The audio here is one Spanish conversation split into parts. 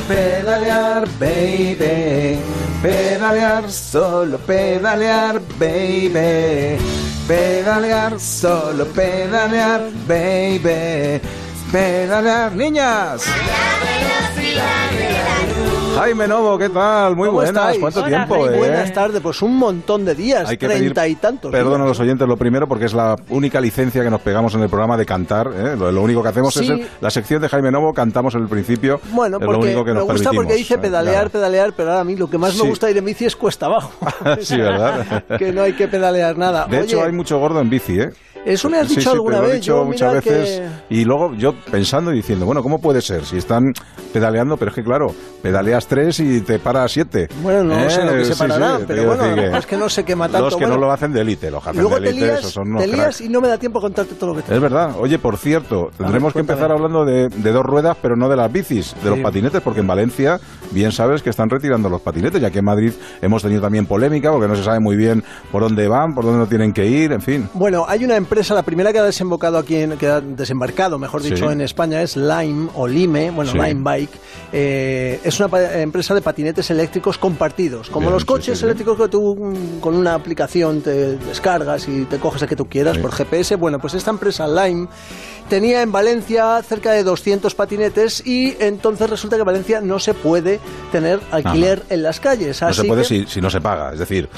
pedalear, baby. Pedalear, solo pedalear, baby. Pedalear, solo pedalear, baby. Pedalear, niñas. Jaime Novo, ¿qué tal? Muy ¿Cómo buenas. estáis? ¿Cuánto Hola, tiempo, Jaime. eh? Buenas tardes, pues un montón de días, Hay que pedir treinta y tantos. Perdón a los oyentes lo primero porque es la única licencia que nos pegamos en el programa de cantar. ¿eh? Lo, lo único que hacemos Sí. es el- la sección de Jaime Novo, cantamos en el principio. Bueno, es lo porque único que me nos gusta permitimos, porque dice pedalear, pedalear, pero ahora a mí lo que más Sí. me gusta ir en bici es cuesta abajo. Sí, ¿verdad? que no hay que pedalear nada. De Oye, hecho, hay mucho gordo en bici, ¿eh? Eso me has Sí, dicho sí, alguna te lo he vez. dicho yo, muchas veces. que- Y luego yo pensando y diciendo, bueno, ¿cómo puede ser? Si están pedaleando, pero es que claro, pedaleas tres y te para siete. Bueno, no ¿Eh? sé lo que se Sí, pararán, sí, pero bueno, es que no se quema tanto. Los que Bueno, no lo hacen de élite, los jefes de te élite, esos son unos te lías y no me da tiempo a contarte todo lo que te Es verdad. Oye, por cierto, tendremos que empezar hablando de, de dos ruedas, pero no de las bicis, de los Sí. patinetes, porque en Valencia bien sabes que están retirando los patinetes, ya que en Madrid hemos tenido también polémica, porque no se sabe muy bien por dónde van, por dónde no tienen que ir, en fin. Bueno, hay una empresa, la primera que ha desembocado aquí, en, que ha desembarcado, mejor Sí. dicho, en España es Lime o Lime, bueno, Sí. Lime Bike. Eh, es una empresa de patinetes eléctricos compartidos, como Bien, los coches sí, eléctricos que tú con una aplicación te descargas y te coges el que tú quieras por GPS. Bueno, pues esta empresa Lime tenía en Valencia cerca de 200 patinetes y entonces resulta que en Valencia no se puede tener alquiler en las calles. No se puede que- si, si no se paga, es decir,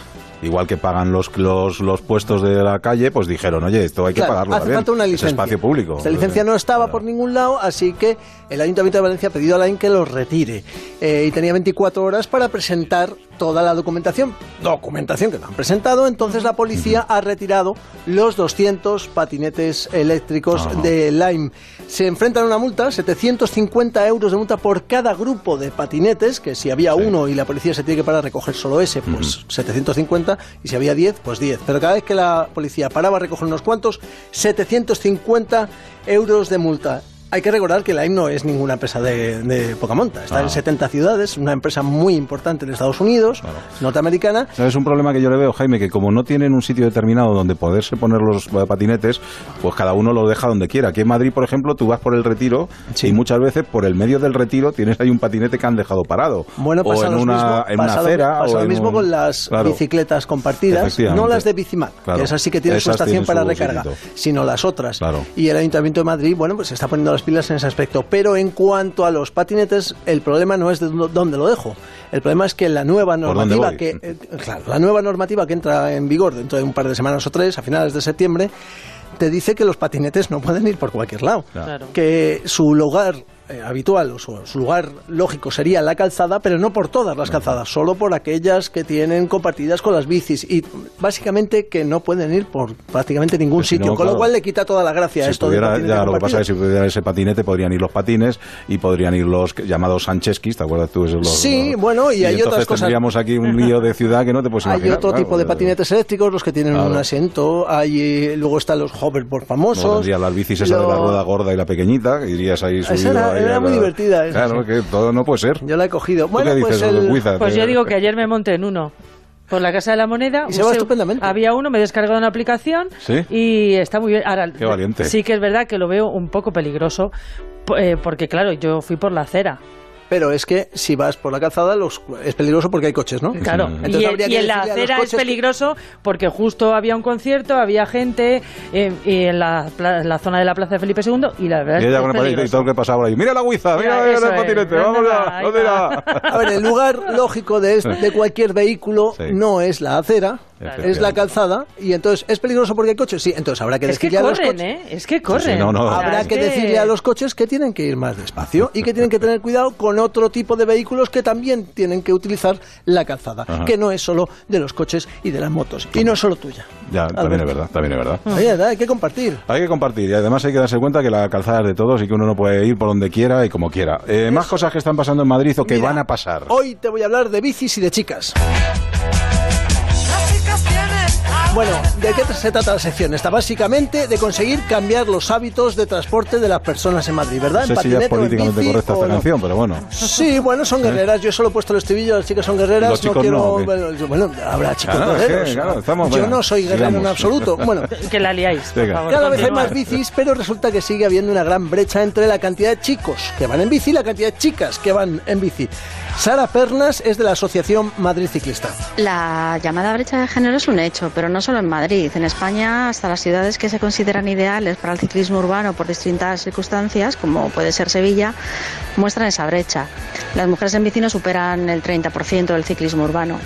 igual que pagan los, los, los puestos de la calle, pues dijeron, oye, esto hay que Claro, pagarlo hace también. falta una Es licencia. espacio público. Esta licencia no estaba Claro. por ningún lado, así que el Ayuntamiento de Valencia ha pedido a Lain que los retire. Eh, y tenía 24 horas para presentar toda la documentación. Documentación que no han presentado, entonces la policía ha retirado los 200 patinetes eléctricos Ajá. de Lime. Se enfrentan a una multa, 750 euros de multa por cada grupo de patinetes, que si había Sí. uno y la policía se tiene que parar a recoger solo ese, pues 750, y si había 10, pues 10. Pero cada vez que la policía paraba a recoger unos cuantos, 750 euros de multa. Hay que recordar que Lime no es ninguna empresa de, de poca monta. Está Ah. en 70 ciudades, una empresa muy importante en Estados Unidos, Claro. norteamericana. ¿Sabes un problema que yo le veo, Jaime? Que como no tienen un sitio determinado donde poderse poner los eh, patinetes, pues cada uno los deja donde quiera. Aquí en Madrid, por ejemplo, tú vas por el retiro y muchas veces por el medio del retiro tienes ahí un patinete que han dejado parado. Bueno, o en una, mismo, en una acera. pasa lo mismo un- con las Claro. bicicletas compartidas, no las de Bicimat, Claro. que esas sí que tienen su estación tienen para su recarga, sitio. sino las otras. Y el Ayuntamiento de Madrid, bueno, pues se está poniendo las pilas en ese aspecto. Pero en cuanto a los patinetes, el problema no es de dó- dónde lo dejo. El problema es que la nueva normativa que eh, claro, la nueva normativa que entra en vigor dentro de un par de semanas o tres, a finales de septiembre, te dice que los patinetes no pueden ir por cualquier lado. Claro. Que su lugar eh, habitual o su, su lugar lógico sería la calzada, pero no por todas las calzadas, solo por aquellas que tienen compartidas con las bicis. Y básicamente que no pueden ir por prácticamente ningún si sitio, no, con lo cual le quita toda la gracia a Si esto pudiera, de ya, lo que pasa es que si pudiera ese patinete podrían ir los patines y podrían ir los llamados Sancheskis, ¿te acuerdas tú? Esos, los- Sí, los- bueno, y hay entonces otras cosas. tendríamos aquí un lío de ciudad que no te puedes Hay imaginar. otro claro, tipo de porque- patinetes eléctricos, los que tienen Claro. un asiento, hay, eh, luego están los hoverboard famosos. Tendrías las bicis esa de la rueda gorda y la pequeñita, que irías ahí subido. Era- muy divertida, Claro, sí. que todo no puede ser. Yo la he cogido. ¿Tú Bueno, qué pues el... Pues yo digo que ayer me monté en uno. Por la Casa de la Moneda. Y se va estupendamente. Había uno, me he descargado una aplicación ¿Sí? y está muy bien. Ahora, Qué valiente. Sí que es verdad que lo veo un poco peligroso, eh, porque claro, yo fui por la acera. Pero es que si vas por la calzada los... es peligroso porque hay coches, ¿no? Claro, Entonces y, habría y que en la a acera es peligroso porque justo había un concierto, había gente eh, y en la, pla- la zona de la Plaza de Felipe II y la verdad Y es ella que con es el patinete y peligroso. todo lo que pasaba por ahí. Mira la guiza, mira, Mira, mira eso el es. patinete, ¿Dónde vamos va? ya, Ahí ¿dónde va. irá? A ver, el lugar lógico de, este- de cualquier vehículo Sí. no es la acera, Es la calzada, y entonces, ¿es peligroso porque hay coches? Sí, entonces habrá que Es que decirle a los corren, coches... ¿eh? Es que corren. no, no. Habrá es que decirle a los coches que tienen que ir más despacio y que tienen que tener cuidado con otro tipo de vehículos que también tienen que utilizar la calzada, Ajá. que no es solo de los coches y de las motos, y no es solo tuya. Ya, también es verdad, también es verdad. Oye, hay que compartir. Hay que compartir y además hay que darse cuenta que la calzada es de todos y que uno no puede ir por donde quiera y como quiera. Eh, más cosas que están pasando en Madrid o que Mira, van a pasar. Hoy te voy a hablar de bicis y de chicas. Bueno, ¿de qué se trata la sección? Está básicamente de conseguir cambiar los hábitos de transporte de las personas en Madrid, ¿verdad? No sé si ya es patinete o en políticamente bici correcta o esta no. canción, pero bueno. Sí, bueno, son guerreras. Yo solo he puesto el estribillo, las chicas son guerreras. Los chicos no quiero. no, bueno, habrá chicos Claro, es que, guerreros. claro, estamos- yo no soy guerrero en absoluto. Bueno, Que la liáis, por Venga. favor. cada vez hay más bicis, pero resulta que sigue habiendo una gran brecha entre la cantidad de chicos que van en bici y la cantidad de chicas que van en bici. Sara Pernas es de la Asociación Madrid Ciclista. La llamada brecha de género es un hecho, pero no solo en Madrid. En España, hasta las ciudades que se consideran ideales para el ciclismo urbano por distintas circunstancias, como puede ser Sevilla, muestran esa brecha. Las mujeres en bici no superan el 30% del ciclismo urbano.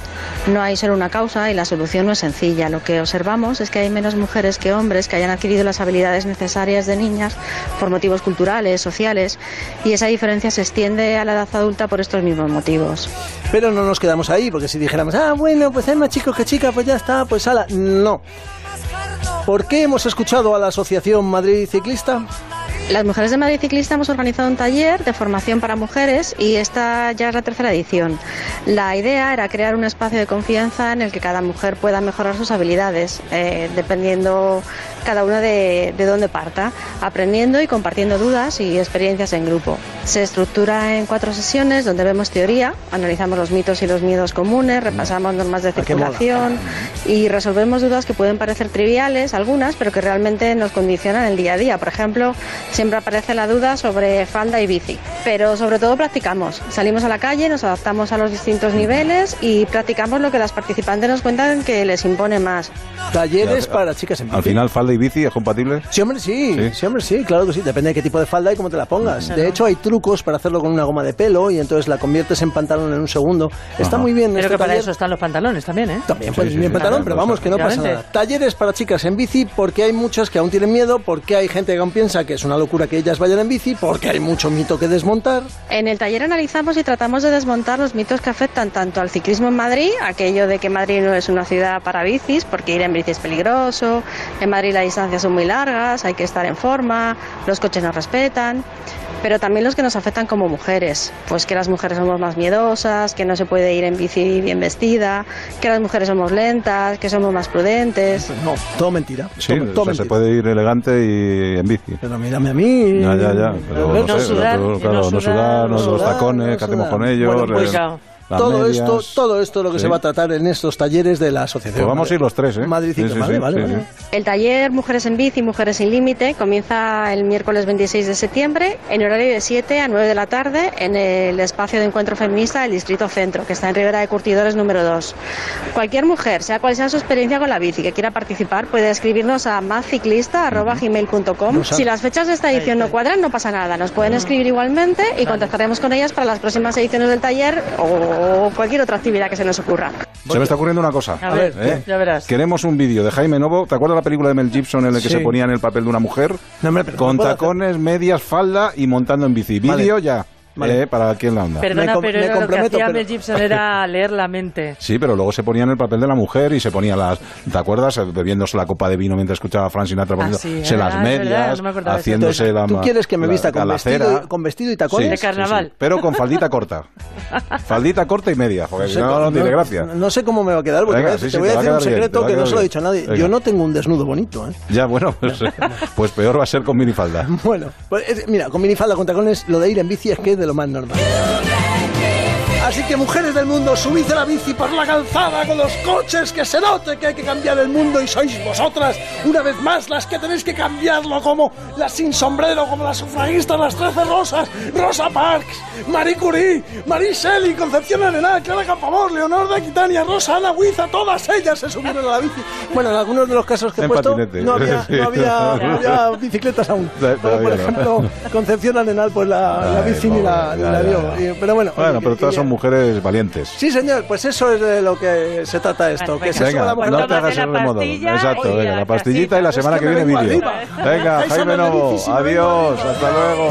No hay solo una causa y la solución no es sencilla. Lo que observamos es que hay menos mujeres que hombres que hayan adquirido las habilidades necesarias de niñas por motivos culturales, sociales, y esa diferencia se extiende a la edad adulta por estos mismos motivos. Pero no nos quedamos ahí, porque si dijéramos, ah, bueno, pues hay más chicos que chicas, pues ya está, pues ala. No. ¿Por qué hemos escuchado a la Asociación Madrid Ciclista? Las mujeres de Madrid Ciclista hemos organizado un taller de formación para mujeres y esta ya es la tercera edición. La idea era crear un espacio de confianza en el que cada mujer pueda mejorar sus habilidades, eh, dependiendo cada una de, de dónde parta, aprendiendo y compartiendo dudas y experiencias en grupo. Se estructura en cuatro sesiones donde vemos teoría, analizamos los mitos y los miedos comunes, repasamos normas de Ah, circulación y resolvemos dudas que pueden parecer triviales, algunas, pero que realmente nos condicionan el día a día. Por ejemplo, siempre aparece la duda sobre falda y bici, pero sobre todo practicamos. Salimos a la calle, nos adaptamos a los distintos niveles y practicamos lo que las participantes nos cuentan que les impone más. Talleres para chicas en bici. Al final, falda y bici es compatible. Sí, hombre, sí, Sí. sí, hombre, sí, claro que sí. Depende de qué tipo de falda y cómo te la pongas. De hecho, hay trucos para hacerlo con una goma de pelo y entonces la conviertes en pantalón en un segundo. Está Ajá. muy bien. Pero este que para taller. eso están los pantalones también, ¿eh? También Sí, puedes sí, ir en sí, pantalón, claro, pero vamos, que no pasa nada. Talleres para chicas en bici, porque hay muchas que aún tienen miedo, porque hay gente que aún piensa que es una locura que ellas vayan en bici, porque hay mucho mito que desmontar. En el taller analizamos y tratamos de desmontar los mitos que afectan tanto al ciclismo en Madrid, aquello de que Madrid no es una ciudad para bicis, porque ir en bici es peligroso, en Madrid las distancias son muy largas, hay que estar en forma, los coches nos respetan, pero también los que nos afectan como mujeres, pues que las mujeres somos más miedosas, que no se puede ir en bici bien vestida, que las mujeres somos lentas, que somos más prudentes. No, todo mentira. Sí, todo, o todo sea, se mentira. puede ir elegante y en bici. Pero mírame a mí. Ya, ya, ya. Pero no, No sé, sudar, pero, no claro, no sudar, sudar, no no los sudar, tacones, no ¿qué hacemos sudar. con ellos? Bueno, pues, Eh, todo medias. esto, todo esto es lo que Sí. se va a tratar en estos talleres de la asociación. Pues vamos a ir los tres, ¿eh? Madrid Sí, sí, vale, sí, vale, sí, vale. sí. El taller Mujeres en Bici, Mujeres sin Límite comienza el miércoles 26 de septiembre en horario de 7 a 9 de la tarde en el espacio de encuentro feminista del Distrito Centro, que está en Ribera de Curtidores número 2. Cualquier mujer, sea cual sea su experiencia con la bici, que quiera participar, puede escribirnos a mazciclista.gmail.com. No. Si las fechas de esta edición no cuadran, no pasa nada. Nos pueden escribir igualmente y contactaremos con ellas para las próximas ediciones del taller o cualquier otra actividad que se nos ocurra. Se me está ocurriendo una cosa. A ver, ¿eh? ya verás. Queremos un vídeo de Jaime Novo. ¿Te acuerdas la película de Mel Gibson en el que Sí. se ponía en el papel de una mujer? No, hombre, con no puedo hacer- tacones, medias, falda y montando en bici. Vale. Vídeo ya. Vale. ¿eh? Para aquí en la onda. Perdona, Me com- pero me era lo que comprometo, hacía pero- Mel Gibson era leer la mente. Sí, pero luego se ponía en el papel de la mujer y se ponía las. ¿Te acuerdas? Bebiéndose la copa de vino mientras escuchaba a Frank Sinatra poniéndose Ah, sí, las medias, no me haciéndose Entonces, la. ¿Tú quieres que me la- vista con la vestido, con vestido y tacones? De carnaval. Pero con faldita corta. faldita corta y media, porque si sé no, cómo- no tiene gracia. No sé cómo me va a quedar, porque Venga, te voy a- sí, te sí, voy te a decir un bien, secreto a que no se lo he bien. dicho a nadie. Venga. Yo no tengo un desnudo bonito, ¿eh? Ya, bueno, pues, pues peor va a ser con minifalda. Bueno, pues, es- mira, con minifalda, con tacones, lo de ir en bici es que de lo más normal. Así que mujeres del mundo, subid a la bici por la calzada con los coches, que se note que hay que cambiar el mundo y sois vosotras, una vez más, las que tenéis que cambiarlo, como las sin sombrero, como las sufragistas, las trece rosas, Rosa Parks, Marie Curie, Marie Shelley, Concepción Arenal, Clara Campoamor, Leonor de Aquitania, Rosa Ana Huiza, todas ellas se subieron a la bici. Bueno, en algunos de los casos que he puesto, no había, no había, no había bicicletas aún. Pero, por ejemplo, Concepción Arenal, pues la, bici ni la, ni la. Y- Pero bueno. Bueno, pero todas son mujeres valientes. Sí, señor, pues eso es de lo que se trata esto. Bueno, que se venga. suba la Venga, mujer. no te hagas tómate el la remodo. pastilla Exacto, y venga, la pastillita y la Es semana que viene vídeo. Venga, Jaime Novo, adiós, hasta luego.